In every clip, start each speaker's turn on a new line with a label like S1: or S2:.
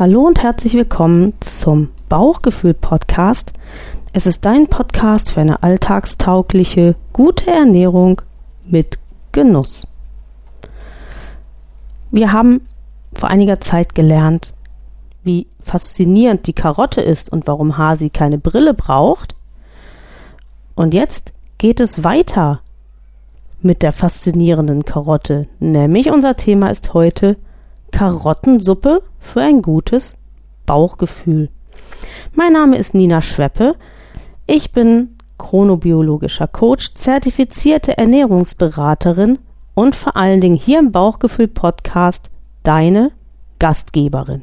S1: Hallo und herzlich willkommen zum Bauchgefühl-Podcast. Es ist dein Podcast für eine alltagstaugliche, gute Ernährung mit Genuss. Wir haben vor einiger Zeit gelernt, wie faszinierend die Karotte ist und warum Hasi keine Brille braucht. Und jetzt geht es weiter mit der faszinierenden Karotte, nämlich unser Thema ist heute Karottensuppe für ein gutes Bauchgefühl. Mein Name ist Nina Schweppe. Ich bin chronobiologischer Coach, zertifizierte Ernährungsberaterin und vor allen Dingen hier im Bauchgefühl Podcast deine Gastgeberin.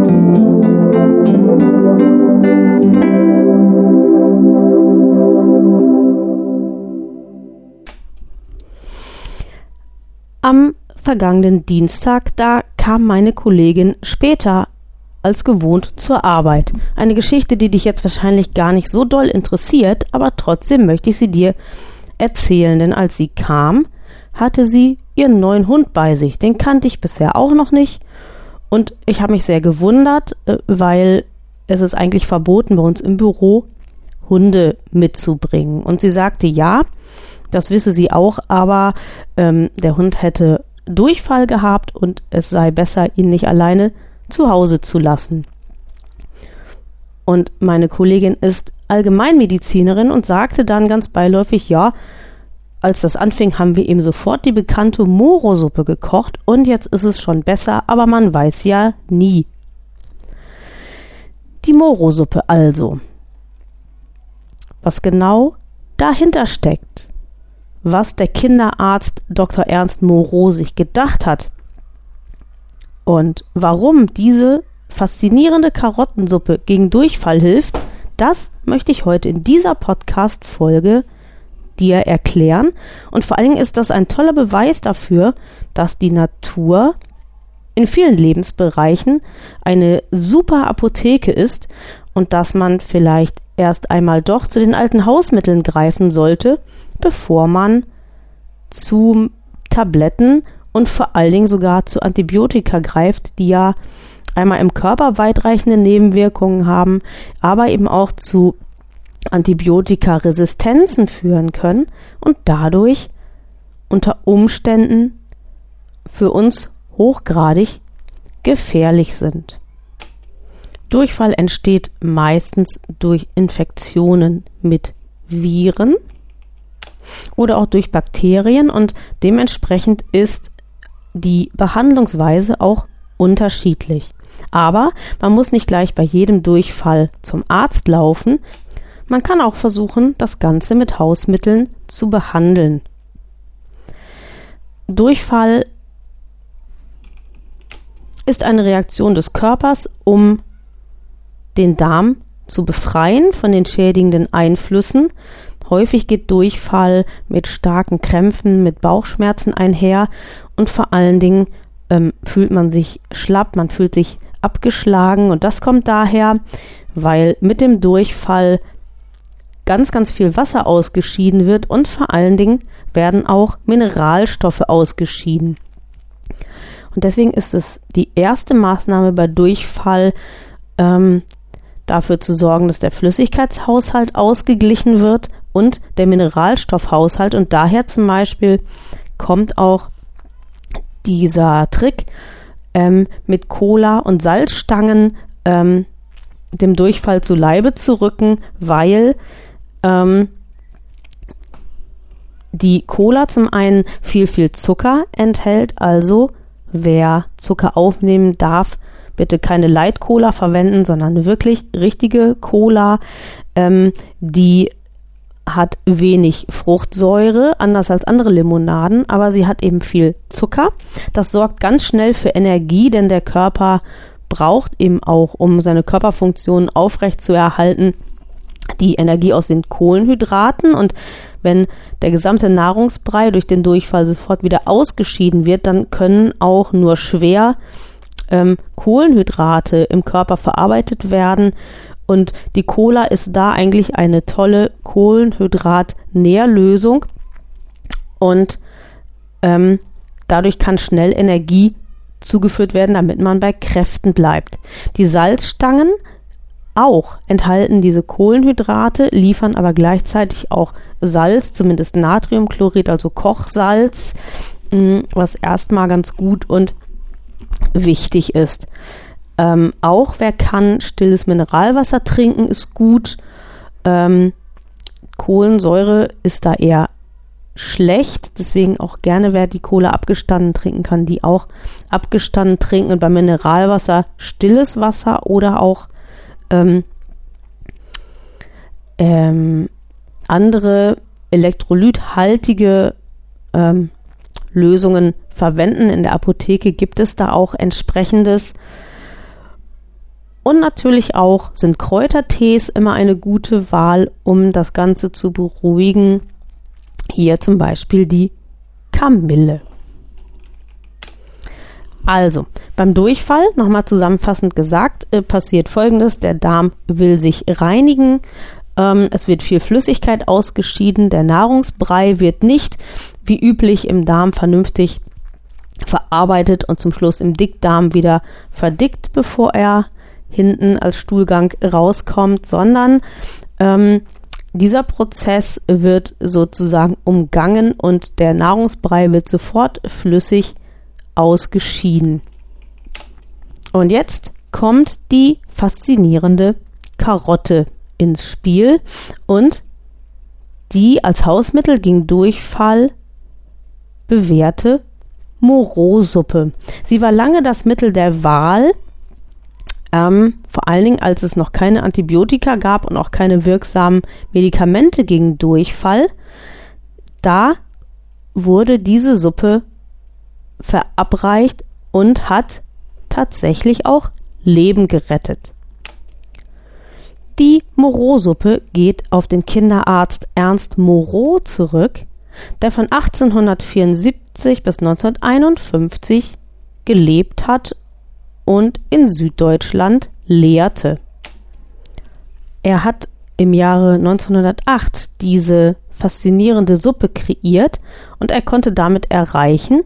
S1: Am vergangenen Dienstag, da kam meine Kollegin später als gewohnt zur Arbeit. Eine Geschichte, die dich jetzt wahrscheinlich gar nicht so doll interessiert, aber trotzdem möchte ich sie dir erzählen, denn als sie kam, hatte sie ihren neuen Hund bei sich. Den kannte ich bisher auch noch nicht und ich habe mich sehr gewundert, äh, weil es ist eigentlich verboten bei uns im Büro Hunde mitzubringen. Und sie sagte ja, das wisse sie auch, aber ähm, der Hund hätte Durchfall gehabt und es sei besser, ihn nicht alleine zu Hause zu lassen. Und meine Kollegin ist Allgemeinmedizinerin und sagte dann ganz beiläufig, ja, als das anfing, haben wir ihm sofort die bekannte Morosuppe gekocht und jetzt ist es schon besser, aber man weiß ja nie. Die Morosuppe also. Was genau dahinter steckt, was der Kinderarzt Dr. Ernst Moreau sich gedacht hat und warum diese faszinierende Karottensuppe gegen Durchfall hilft, das möchte ich heute in dieser Podcast-Folge dir erklären. Und vor allen Dingen ist das ein toller Beweis dafür, dass die Natur in vielen Lebensbereichen eine super Apotheke ist und dass man vielleicht erst einmal doch zu den alten Hausmitteln greifen sollte, bevor man zu Tabletten und vor allen Dingen sogar zu Antibiotika greift, die ja einmal im Körper weitreichende Nebenwirkungen haben, aber eben auch zu Antibiotikaresistenzen führen können und dadurch unter Umständen für uns hochgradig gefährlich sind. Durchfall entsteht meistens durch Infektionen mit Viren oder auch durch Bakterien und dementsprechend ist die Behandlungsweise auch unterschiedlich. Aber man muss nicht gleich bei jedem Durchfall zum Arzt laufen. Man kann auch versuchen, das Ganze mit Hausmitteln zu behandeln. Durchfall ist eine Reaktion des Körpers, um den Darm zu befreien von den schädigenden Einflüssen. Häufig geht Durchfall mit starken Krämpfen, mit Bauchschmerzen einher und vor allen Dingen ähm, fühlt man sich schlapp, man fühlt sich abgeschlagen und das kommt daher, weil mit dem Durchfall ganz, ganz viel Wasser ausgeschieden wird und vor allen Dingen werden auch Mineralstoffe ausgeschieden. Und deswegen ist es die erste Maßnahme bei Durchfall, ähm, dafür zu sorgen, dass der Flüssigkeitshaushalt ausgeglichen wird und der Mineralstoffhaushalt. Und daher zum Beispiel kommt auch dieser Trick ähm, mit Cola und Salzstangen ähm, dem Durchfall zu Leibe zu rücken, weil ähm, die Cola zum einen viel, viel Zucker enthält, also wer Zucker aufnehmen darf, bitte keine Light Cola verwenden, sondern wirklich richtige Cola, ähm, die hat wenig Fruchtsäure, anders als andere Limonaden, aber sie hat eben viel Zucker. Das sorgt ganz schnell für Energie, denn der Körper braucht eben auch, um seine Körperfunktion aufrechtzuerhalten, die Energie aus den Kohlenhydraten und wenn der gesamte Nahrungsbrei durch den Durchfall sofort wieder ausgeschieden wird, dann können auch nur schwer ähm, Kohlenhydrate im Körper verarbeitet werden. Und die Cola ist da eigentlich eine tolle Kohlenhydrat-Nährlösung. Und ähm, dadurch kann schnell Energie zugeführt werden, damit man bei Kräften bleibt. Die Salzstangen auch enthalten diese Kohlenhydrate, liefern aber gleichzeitig auch Salz, zumindest Natriumchlorid, also Kochsalz, mm, was erstmal ganz gut und wichtig ist. Ähm, auch wer kann stilles Mineralwasser trinken, ist gut. Ähm, Kohlensäure ist da eher schlecht, deswegen auch gerne, wer die Kohle abgestanden trinken kann, die auch abgestanden trinken und beim Mineralwasser stilles Wasser oder auch ähm, ähm, andere elektrolythaltige ähm, Lösungen verwenden. In der Apotheke gibt es da auch entsprechendes. Und natürlich auch sind Kräutertees immer eine gute Wahl, um das Ganze zu beruhigen. Hier zum Beispiel die Kamille. Also, beim Durchfall, nochmal zusammenfassend gesagt, äh, passiert folgendes: Der Darm will sich reinigen. Ähm, es wird viel Flüssigkeit ausgeschieden. Der Nahrungsbrei wird nicht wie üblich im Darm vernünftig verarbeitet und zum Schluss im Dickdarm wieder verdickt, bevor er hinten als Stuhlgang rauskommt, sondern ähm, dieser Prozess wird sozusagen umgangen und der Nahrungsbrei wird sofort flüssig ausgeschieden. Und jetzt kommt die faszinierende Karotte ins Spiel und die als Hausmittel gegen Durchfall bewährte Moreausuppe. Sie war lange das Mittel der Wahl, ähm, vor allen Dingen als es noch keine Antibiotika gab und auch keine wirksamen Medikamente gegen Durchfall. Da wurde diese Suppe verabreicht und hat tatsächlich auch Leben gerettet. Die Moreau-Suppe geht auf den Kinderarzt Ernst Moreau zurück, der von 1874 bis 1951 gelebt hat und in Süddeutschland lehrte. Er hat im Jahre 1908 diese faszinierende Suppe kreiert und er konnte damit erreichen,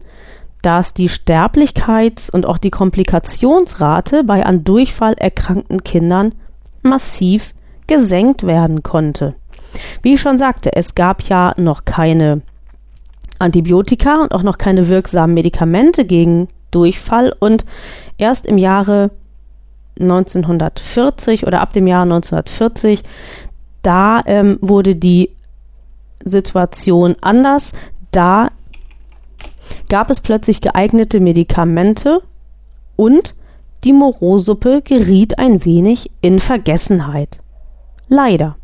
S1: dass die Sterblichkeits- und auch die Komplikationsrate bei an Durchfall erkrankten Kindern massiv gesenkt werden konnte. Wie ich schon sagte, es gab ja noch keine Antibiotika und auch noch keine wirksamen Medikamente gegen Durchfall und erst im Jahre 1940 oder ab dem Jahr 1940, da ähm, wurde die Situation anders. Da gab es plötzlich geeignete Medikamente und die Moreausuppe geriet ein wenig in Vergessenheit. Leider.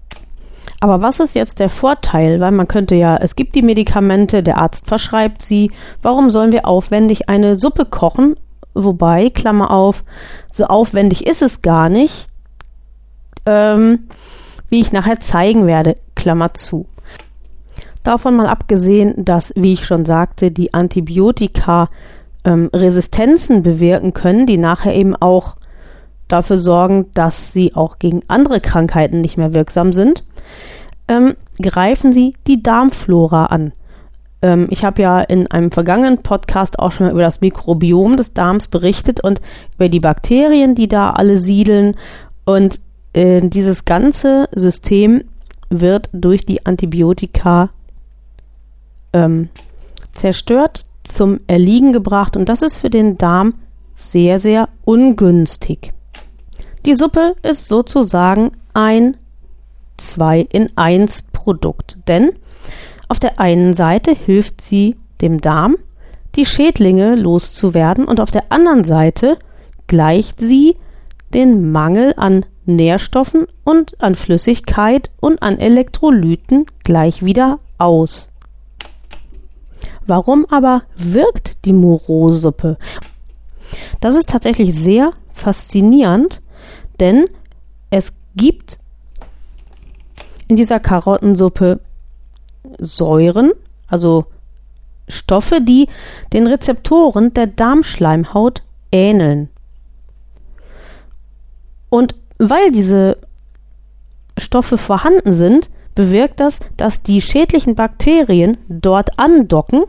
S1: Aber was ist jetzt der Vorteil? Weil man könnte ja, es gibt die Medikamente, der Arzt verschreibt sie. Warum sollen wir aufwendig eine Suppe kochen? Wobei, Klammer auf, so aufwendig ist es gar nicht, ähm, wie ich nachher zeigen werde, Klammer zu. Davon mal abgesehen, dass, wie ich schon sagte, die Antibiotika ähm, Resistenzen bewirken können, die nachher eben auch dafür sorgen, dass sie auch gegen andere Krankheiten nicht mehr wirksam sind, ähm, greifen sie die Darmflora an. Ähm, ich habe ja in einem vergangenen Podcast auch schon mal über das Mikrobiom des Darms berichtet und über die Bakterien, die da alle siedeln. Und äh, dieses ganze System wird durch die Antibiotika ähm, zerstört, zum Erliegen gebracht und das ist für den Darm sehr, sehr ungünstig. Die Suppe ist sozusagen ein 2 in 1 Produkt, denn auf der einen Seite hilft sie dem Darm, die Schädlinge loszuwerden und auf der anderen Seite gleicht sie den Mangel an Nährstoffen und an Flüssigkeit und an Elektrolyten gleich wieder aus. Warum aber wirkt die Moreau-Suppe? Das ist tatsächlich sehr faszinierend, denn es gibt in dieser Karottensuppe Säuren, also Stoffe, die den Rezeptoren der Darmschleimhaut ähneln. Und weil diese Stoffe vorhanden sind, bewirkt das, dass die schädlichen Bakterien dort andocken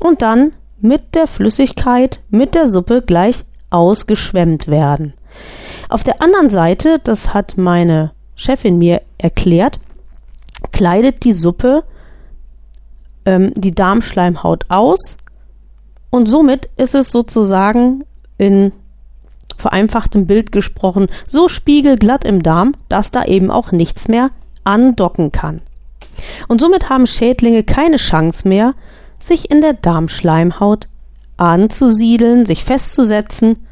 S1: und dann mit der Flüssigkeit, mit der Suppe gleich ausgeschwemmt werden. Auf der anderen Seite, das hat meine Chefin mir erklärt, kleidet die Suppe ähm, die Darmschleimhaut aus und somit ist es sozusagen in vereinfachtem Bild gesprochen so spiegelglatt im Darm, dass da eben auch nichts mehr andocken kann. Und somit haben Schädlinge keine Chance mehr, sich in der Darmschleimhaut anzusiedeln, sich festzusetzen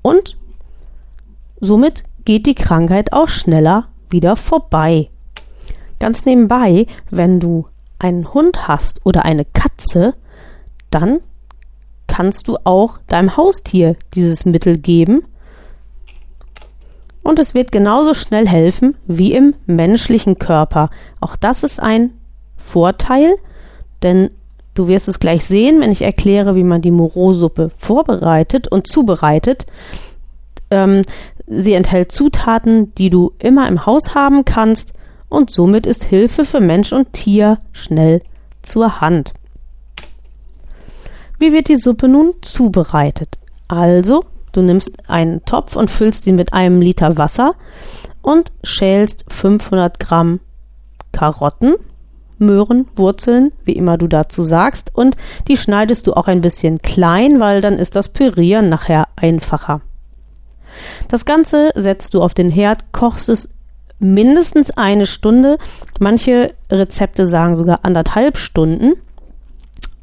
S1: und somit geht die Krankheit auch schneller wieder vorbei. Ganz nebenbei, wenn du einen Hund hast oder eine Katze, dann kannst du auch deinem Haustier dieses Mittel geben und es wird genauso schnell helfen wie im menschlichen Körper. Auch das ist ein Vorteil, denn du wirst es gleich sehen, wenn ich erkläre, wie man die Moreau-Suppe vorbereitet und zubereitet. Ähm, sie enthält Zutaten, die du immer im Haus haben kannst und somit ist Hilfe für Mensch und Tier schnell zur Hand. Wie wird die Suppe nun zubereitet? Also, du nimmst einen Topf und füllst ihn mit einem Liter Wasser und schälst 500 Gramm Karotten, Möhren, Wurzeln, wie immer du dazu sagst, und die schneidest du auch ein bisschen klein, weil dann ist das Pürieren nachher einfacher. Das Ganze setzt du auf den Herd, kochst es mindestens eine Stunde. Manche Rezepte sagen sogar anderthalb Stunden.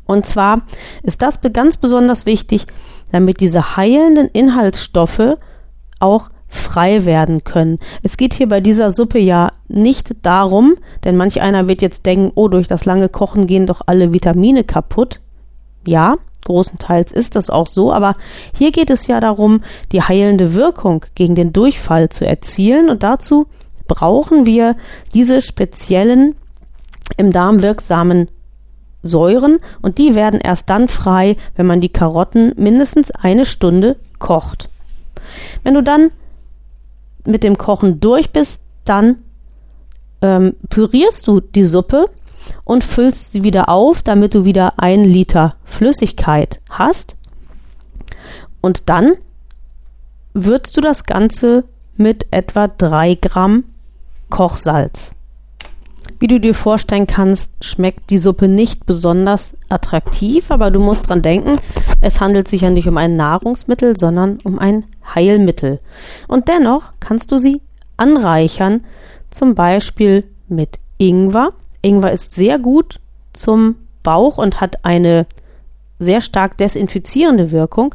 S1: Und zwar ist das ganz besonders wichtig, damit diese heilenden Inhaltsstoffe auch frei werden können. Es geht hier bei dieser Suppe ja nicht darum, denn manch einer wird jetzt denken, oh, durch das lange Kochen gehen doch alle Vitamine kaputt. Ja, großenteils ist das auch so, aber hier geht es ja darum, die heilende Wirkung gegen den Durchfall zu erzielen und dazu brauchen wir diese speziellen im Darm wirksamen Säuren und die werden erst dann frei, wenn man die Karotten mindestens eine Stunde kocht. Wenn du dann mit dem Kochen durch bist, dann ähm, pürierst du die Suppe und füllst sie wieder auf, damit du wieder ein Liter Flüssigkeit hast. Und dann würzt du das Ganze mit etwa drei Gramm Kochsalz. Wie du dir vorstellen kannst, schmeckt die Suppe nicht besonders attraktiv, aber du musst dran denken, es handelt sich ja nicht um ein Nahrungsmittel, sondern um ein Heilmittel. Und dennoch kannst du sie anreichern, zum Beispiel mit Ingwer. Ingwer ist sehr gut zum Bauch und hat eine sehr stark desinfizierende Wirkung.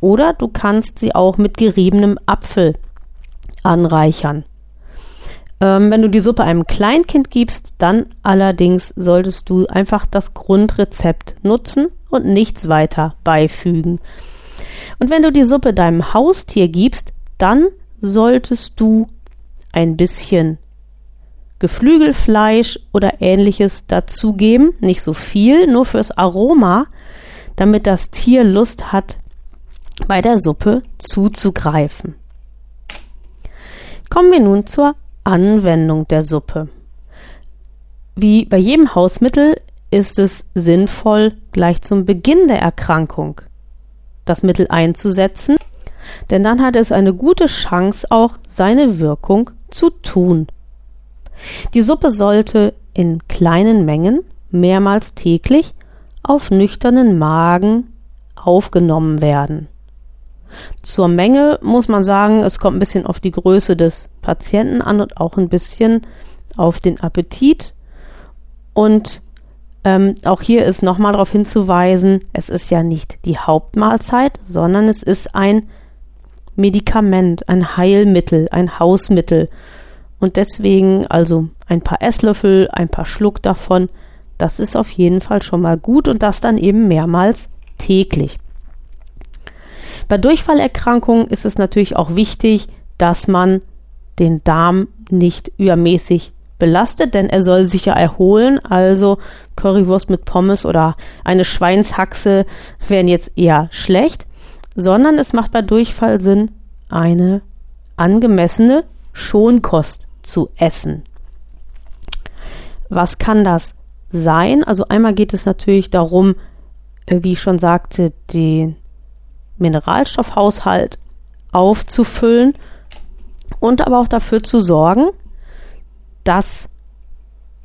S1: Oder du kannst sie auch mit geriebenem Apfel anreichern. Ähm, wenn du die Suppe einem Kleinkind gibst, dann allerdings solltest du einfach das Grundrezept nutzen und nichts weiter beifügen. Und wenn du die Suppe deinem Haustier gibst, dann solltest du ein bisschen Geflügelfleisch oder ähnliches dazugeben, nicht so viel, nur fürs Aroma, damit das Tier Lust hat, bei der Suppe zuzugreifen. Kommen wir nun zur Anwendung der Suppe. Wie bei jedem Hausmittel ist es sinnvoll, gleich zum Beginn der Erkrankung das Mittel einzusetzen, denn dann hat es eine gute Chance auch seine Wirkung zu tun. Die Suppe sollte in kleinen Mengen mehrmals täglich auf nüchternen Magen aufgenommen werden. Zur Menge muss man sagen, es kommt ein bisschen auf die Größe des Patienten an und auch ein bisschen auf den Appetit. Und ähm, auch hier ist nochmal darauf hinzuweisen, es ist ja nicht die Hauptmahlzeit, sondern es ist ein Medikament, ein Heilmittel, ein Hausmittel. Und deswegen also ein paar Esslöffel, ein paar Schluck davon, das ist auf jeden Fall schon mal gut und das dann eben mehrmals täglich. Bei Durchfallerkrankungen ist es natürlich auch wichtig, dass man den Darm nicht übermäßig belastet, denn er soll sich ja erholen. Also Currywurst mit Pommes oder eine Schweinshaxe wären jetzt eher schlecht, sondern es macht bei Durchfall Sinn, eine angemessene Schonkost zu essen. Was kann das sein? Also einmal geht es natürlich darum, äh, wie ich schon sagte, den Mineralstoffhaushalt aufzufüllen und aber auch dafür zu sorgen, dass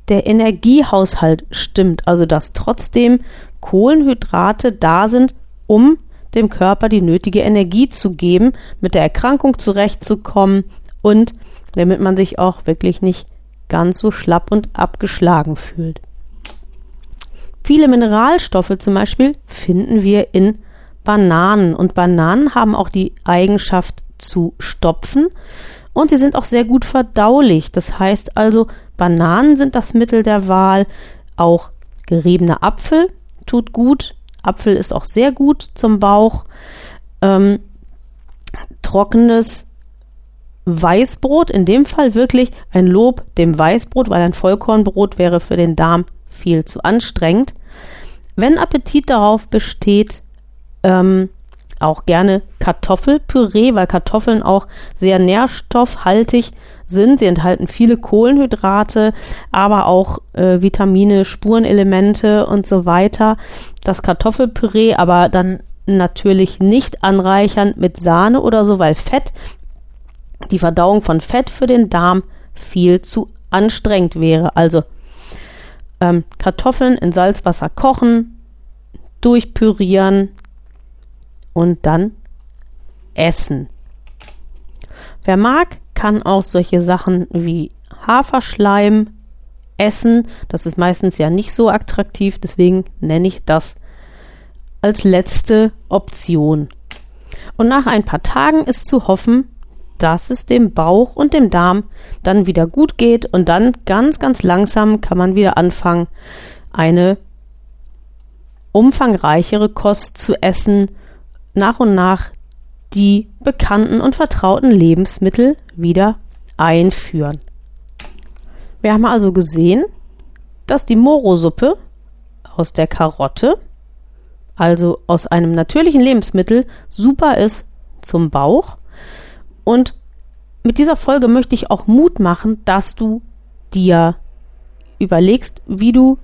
S1: der Energiehaushalt stimmt, also dass trotzdem Kohlenhydrate da sind, um dem Körper die nötige Energie zu geben, mit der Erkrankung zurechtzukommen und damit man sich auch wirklich nicht ganz so schlapp und abgeschlagen fühlt. Viele Mineralstoffe zum Beispiel finden wir in Bananen und Bananen haben auch die Eigenschaft zu stopfen und sie sind auch sehr gut verdaulich. Das heißt also, Bananen sind das Mittel der Wahl, auch geriebener Apfel tut gut, Apfel ist auch sehr gut zum Bauch. Ähm, trockenes Weißbrot, in dem Fall wirklich ein Lob dem Weißbrot, weil ein Vollkornbrot wäre für den Darm viel zu anstrengend. Wenn Appetit darauf besteht, ähm, auch gerne Kartoffelpüree, weil Kartoffeln auch sehr nährstoffhaltig sind. Sie enthalten viele Kohlenhydrate, aber auch äh, Vitamine, Spurenelemente und so weiter. Das Kartoffelpüree aber dann natürlich nicht anreichern mit Sahne oder so, weil Fett, die Verdauung von Fett für den Darm viel zu anstrengend wäre. Also ähm, Kartoffeln in Salzwasser kochen, durchpürieren, und dann essen. Wer mag, kann auch solche Sachen wie Haferschleim essen. Das ist meistens ja nicht so attraktiv, deswegen nenne ich das als letzte Option. Und nach ein paar Tagen ist zu hoffen, dass es dem Bauch und dem Darm dann wieder gut geht und dann ganz, ganz langsam kann man wieder anfangen, eine umfangreichere Kost zu essen nach und nach die bekannten und vertrauten Lebensmittel wieder einführen. Wir haben also gesehen, dass die Morosuppe aus der Karotte, also aus einem natürlichen Lebensmittel, super ist zum Bauch. Und mit dieser Folge möchte ich auch Mut machen, dass du dir überlegst, wie du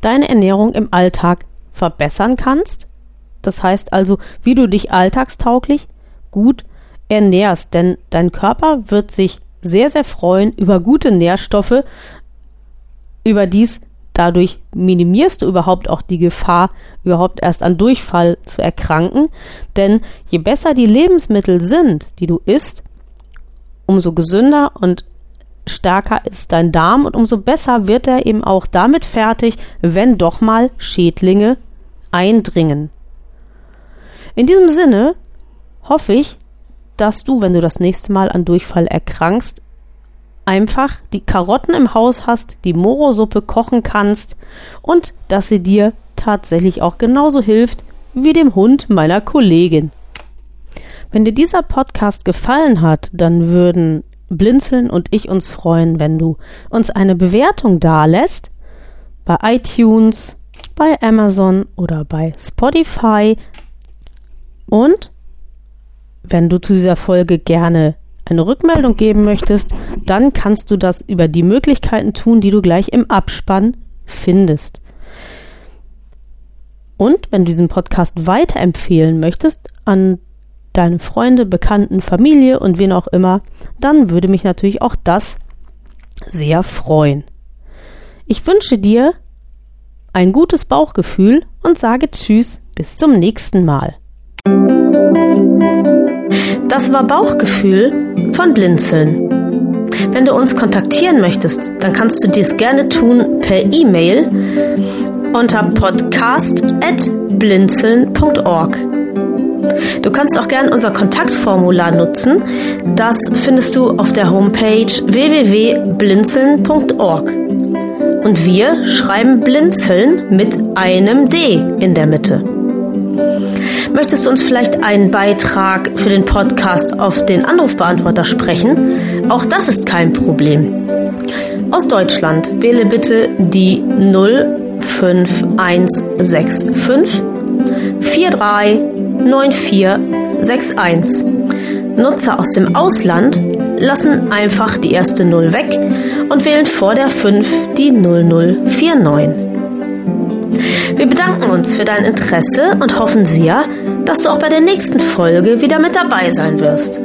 S1: deine Ernährung im Alltag verbessern kannst das heißt also, wie du dich alltagstauglich gut ernährst, denn dein Körper wird sich sehr, sehr freuen über gute Nährstoffe. Überdies dadurch minimierst du überhaupt auch die Gefahr, überhaupt erst an Durchfall zu erkranken. Denn je besser die Lebensmittel sind, die du isst, umso gesünder und stärker ist dein Darm und umso besser wird er eben auch damit fertig, wenn doch mal Schädlinge eindringen. In diesem Sinne hoffe ich, dass du, wenn du das nächste Mal an Durchfall erkrankst, einfach die Karotten im Haus hast, die Morosuppe kochen kannst und dass sie dir tatsächlich auch genauso hilft wie dem Hund meiner Kollegin. Wenn dir dieser Podcast gefallen hat, dann würden Blinzeln und ich uns freuen, wenn du uns eine Bewertung dalässt bei iTunes, bei Amazon oder bei Spotify und wenn du zu dieser Folge gerne eine Rückmeldung geben möchtest, dann kannst du das über die Möglichkeiten tun, die du gleich im Abspann findest. Und wenn du diesen Podcast weiterempfehlen möchtest an deine Freunde, Bekannten, Familie und wen auch immer, dann würde mich natürlich auch das sehr freuen. Ich wünsche dir ein gutes Bauchgefühl und sage Tschüss, bis zum nächsten Mal.
S2: Das war Bauchgefühl von Blinzeln. Wenn du uns kontaktieren möchtest, dann kannst du dies gerne tun per E-Mail unter podcast.blinzeln.org. Du kannst auch gerne unser Kontaktformular nutzen. Das findest du auf der Homepage www.blinzeln.org. Und wir schreiben Blinzeln mit einem D in der Mitte. Möchtest du uns vielleicht einen Beitrag für den Podcast auf den Anrufbeantworter sprechen? Auch das ist kein Problem. Aus Deutschland wähle bitte die 05165 439461. Nutzer aus dem Ausland lassen einfach die erste 0 weg und wählen vor der 5 die 0049. Wir bedanken uns für dein Interesse und hoffen sehr, dass du auch bei der nächsten Folge wieder mit dabei sein wirst.